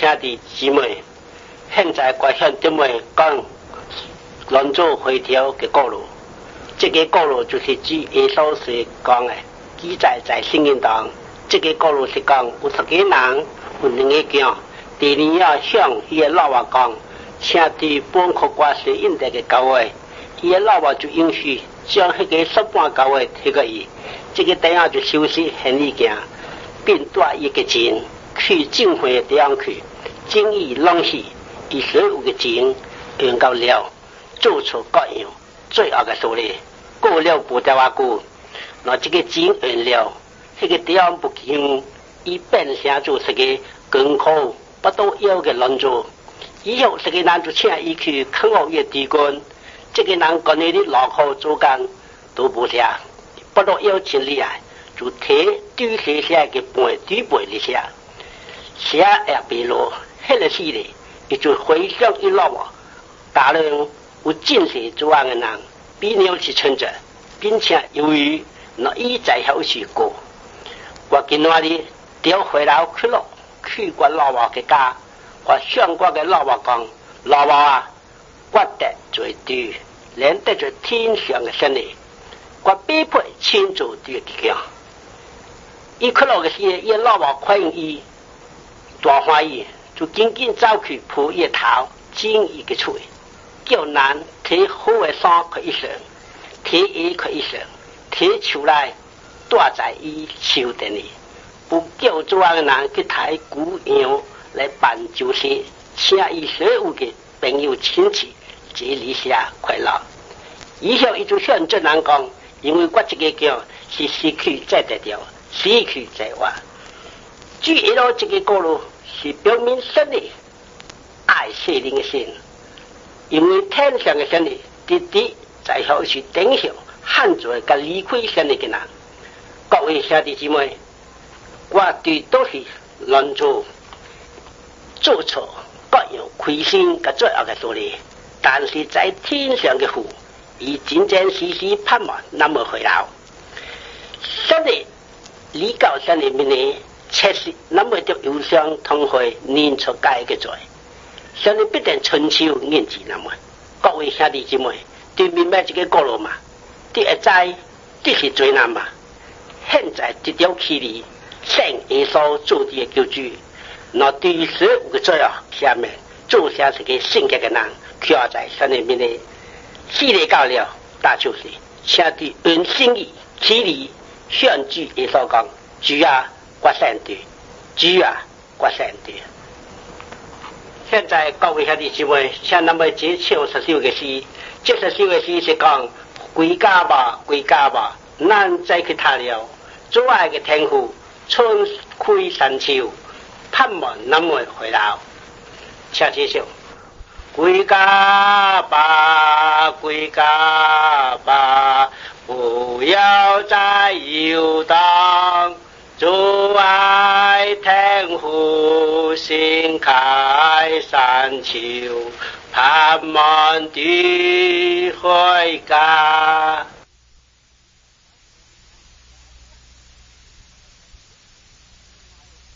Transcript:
兄弟姊妹，现在我向弟妹讲，轮做回调嘅过路，这个过路就是指耶稣是讲的，记载在圣经当。这个过路是讲有十几人，有两个讲，第二要向伊个老话讲，请对本科挂水应得嘅教会，伊个老话就允许将迄个十半教会提给伊，这个等下就休息行李件，并带一个钱。去正会地方去，精义拢是以所有嘅钱用到了，做出各样最后嘅数理，过了不得话过，那这个钱用了，这个地方不行，伊变成做是个更苦不都要嘅人做，以后这个人就请伊去坑学业地官，这个人跟你的老口做工都不下，不都要钱厉害，就提对些些嘅背对背一下。写也比如，迄个时咧，伊就回想一落啊，大量有见识作案的人，比牛是存着，并且由于那一在后去过，我今晚哩调回来去了，去过老王嘅家，我向我嘅老王讲，老王啊，我得最对，连得着天上嘅神力，我必配亲自对讲。伊去了嘅时，伊老王欢迎伊。大欢喜，就紧紧走去铺一头，进一个厝，叫人提好的衫可一身，提衣可一身，提出来带在伊手顶里。不叫做个人去抬古样来办酒席，请伊所有的朋友亲戚节日下快乐。以后伊就向这人讲，因为我这个叫是失去再得掉，失去再还。据一路这个过路。是表明神的爱世灵的心，因为天上的神的弟弟在后是顶上汉族个离开神的人。各位兄弟姊妹，我对都是乱做做错各样亏心个罪恶的道理，但是在天上的父，以真真实实盼望那么回来。神的离教神的命令。确实，那么就忧伤痛悔，念出该嘅罪，相信必定春秋念字那么。各位兄弟姊妹，对明白这个过路嘛？第一在，这是最难嘛？现在这条距离，圣耶稣做的救主，那第十五个罪啊，下面做下这个性格的人，要在神里面的系列教了，那就是请对恩心意距离宣主耶稣讲，主啊。刮三对，主啊，刮三对。现在各位兄弟姊妹，像那么接唱十首个诗，这十首个诗是讲归家吧，归家吧，难再去他了。阻碍的天父，春开山丘，盼望那么回来。请接受。归家吧，归家吧，不要再游荡。阻爱天父心开山丘，盼望的回家。